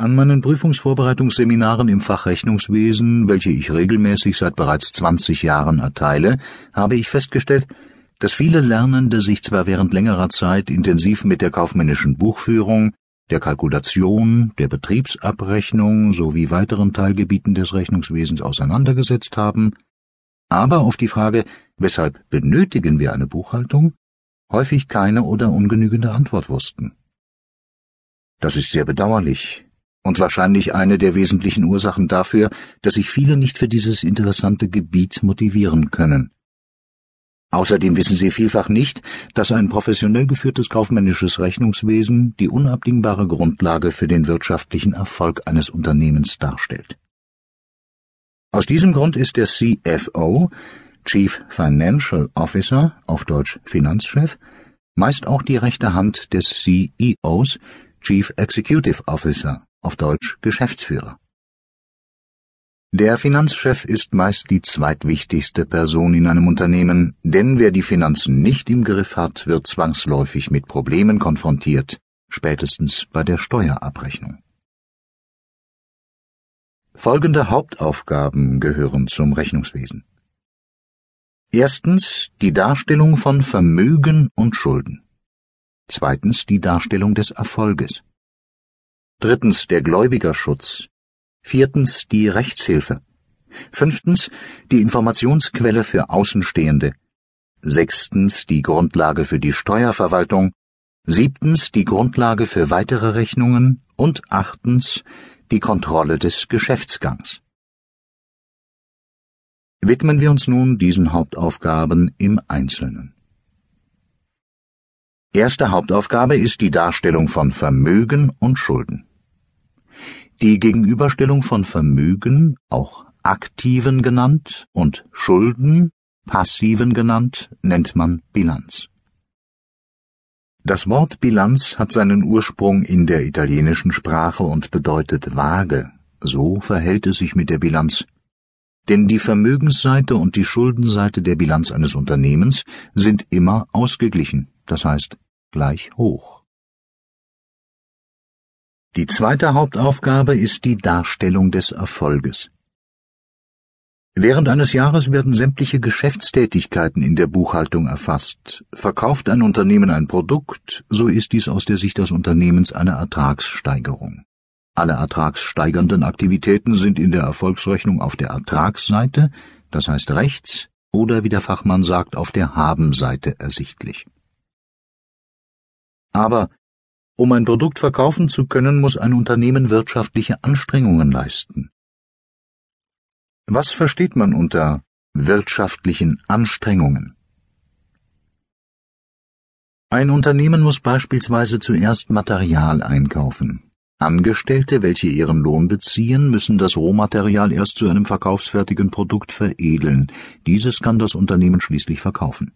An meinen Prüfungsvorbereitungsseminaren im Fach Rechnungswesen, welche ich regelmäßig seit bereits 20 Jahren erteile, habe ich festgestellt, dass viele Lernende sich zwar während längerer Zeit intensiv mit der kaufmännischen Buchführung, der Kalkulation, der Betriebsabrechnung sowie weiteren Teilgebieten des Rechnungswesens auseinandergesetzt haben, aber auf die Frage, weshalb benötigen wir eine Buchhaltung, häufig keine oder ungenügende Antwort wussten. Das ist sehr bedauerlich, und wahrscheinlich eine der wesentlichen Ursachen dafür, dass sich viele nicht für dieses interessante Gebiet motivieren können. Außerdem wissen sie vielfach nicht, dass ein professionell geführtes kaufmännisches Rechnungswesen die unabdingbare Grundlage für den wirtschaftlichen Erfolg eines Unternehmens darstellt. Aus diesem Grund ist der CFO, Chief Financial Officer, auf Deutsch Finanzchef, meist auch die rechte Hand des CEOs, Chief Executive Officer, auf Deutsch Geschäftsführer. Der Finanzchef ist meist die zweitwichtigste Person in einem Unternehmen, denn wer die Finanzen nicht im Griff hat, wird zwangsläufig mit Problemen konfrontiert, spätestens bei der Steuerabrechnung. Folgende Hauptaufgaben gehören zum Rechnungswesen. Erstens die Darstellung von Vermögen und Schulden. Zweitens die Darstellung des Erfolges. Drittens der Gläubigerschutz. Viertens die Rechtshilfe. Fünftens die Informationsquelle für Außenstehende. Sechstens die Grundlage für die Steuerverwaltung. Siebtens die Grundlage für weitere Rechnungen. Und achtens die Kontrolle des Geschäftsgangs. Widmen wir uns nun diesen Hauptaufgaben im Einzelnen. Erste Hauptaufgabe ist die Darstellung von Vermögen und Schulden. Die Gegenüberstellung von Vermögen, auch aktiven genannt, und Schulden, passiven genannt, nennt man Bilanz. Das Wort Bilanz hat seinen Ursprung in der italienischen Sprache und bedeutet Waage. So verhält es sich mit der Bilanz. Denn die Vermögensseite und die Schuldenseite der Bilanz eines Unternehmens sind immer ausgeglichen, das heißt gleich hoch. Die zweite Hauptaufgabe ist die Darstellung des Erfolges. Während eines Jahres werden sämtliche Geschäftstätigkeiten in der Buchhaltung erfasst. Verkauft ein Unternehmen ein Produkt, so ist dies aus der Sicht des Unternehmens eine Ertragssteigerung. Alle ertragssteigernden Aktivitäten sind in der Erfolgsrechnung auf der Ertragsseite, das heißt rechts, oder wie der Fachmann sagt, auf der Habenseite ersichtlich. Aber um ein Produkt verkaufen zu können, muss ein Unternehmen wirtschaftliche Anstrengungen leisten. Was versteht man unter wirtschaftlichen Anstrengungen? Ein Unternehmen muss beispielsweise zuerst Material einkaufen. Angestellte, welche ihren Lohn beziehen, müssen das Rohmaterial erst zu einem verkaufsfertigen Produkt veredeln. Dieses kann das Unternehmen schließlich verkaufen.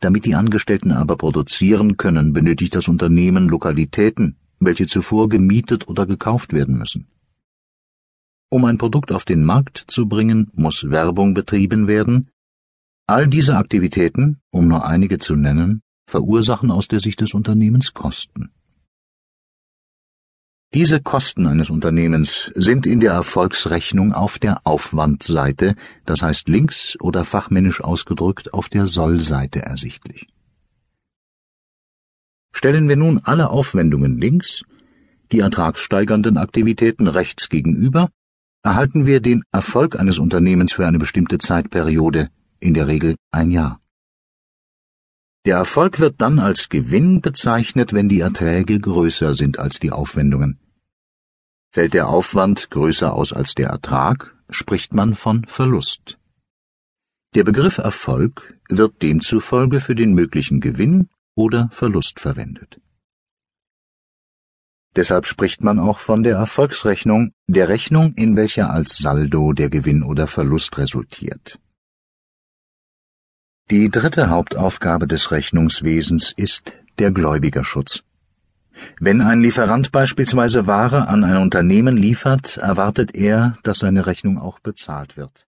Damit die Angestellten aber produzieren können, benötigt das Unternehmen Lokalitäten, welche zuvor gemietet oder gekauft werden müssen. Um ein Produkt auf den Markt zu bringen, muss Werbung betrieben werden. All diese Aktivitäten, um nur einige zu nennen, verursachen aus der Sicht des Unternehmens Kosten. Diese Kosten eines Unternehmens sind in der Erfolgsrechnung auf der Aufwandseite, das heißt links oder fachmännisch ausgedrückt auf der Sollseite ersichtlich. Stellen wir nun alle Aufwendungen links, die ertragssteigernden Aktivitäten rechts gegenüber, erhalten wir den Erfolg eines Unternehmens für eine bestimmte Zeitperiode, in der Regel ein Jahr. Der Erfolg wird dann als Gewinn bezeichnet, wenn die Erträge größer sind als die Aufwendungen. Fällt der Aufwand größer aus als der Ertrag, spricht man von Verlust. Der Begriff Erfolg wird demzufolge für den möglichen Gewinn oder Verlust verwendet. Deshalb spricht man auch von der Erfolgsrechnung, der Rechnung, in welcher als Saldo der Gewinn oder Verlust resultiert. Die dritte Hauptaufgabe des Rechnungswesens ist der Gläubigerschutz. Wenn ein Lieferant beispielsweise Ware an ein Unternehmen liefert, erwartet er, dass seine Rechnung auch bezahlt wird.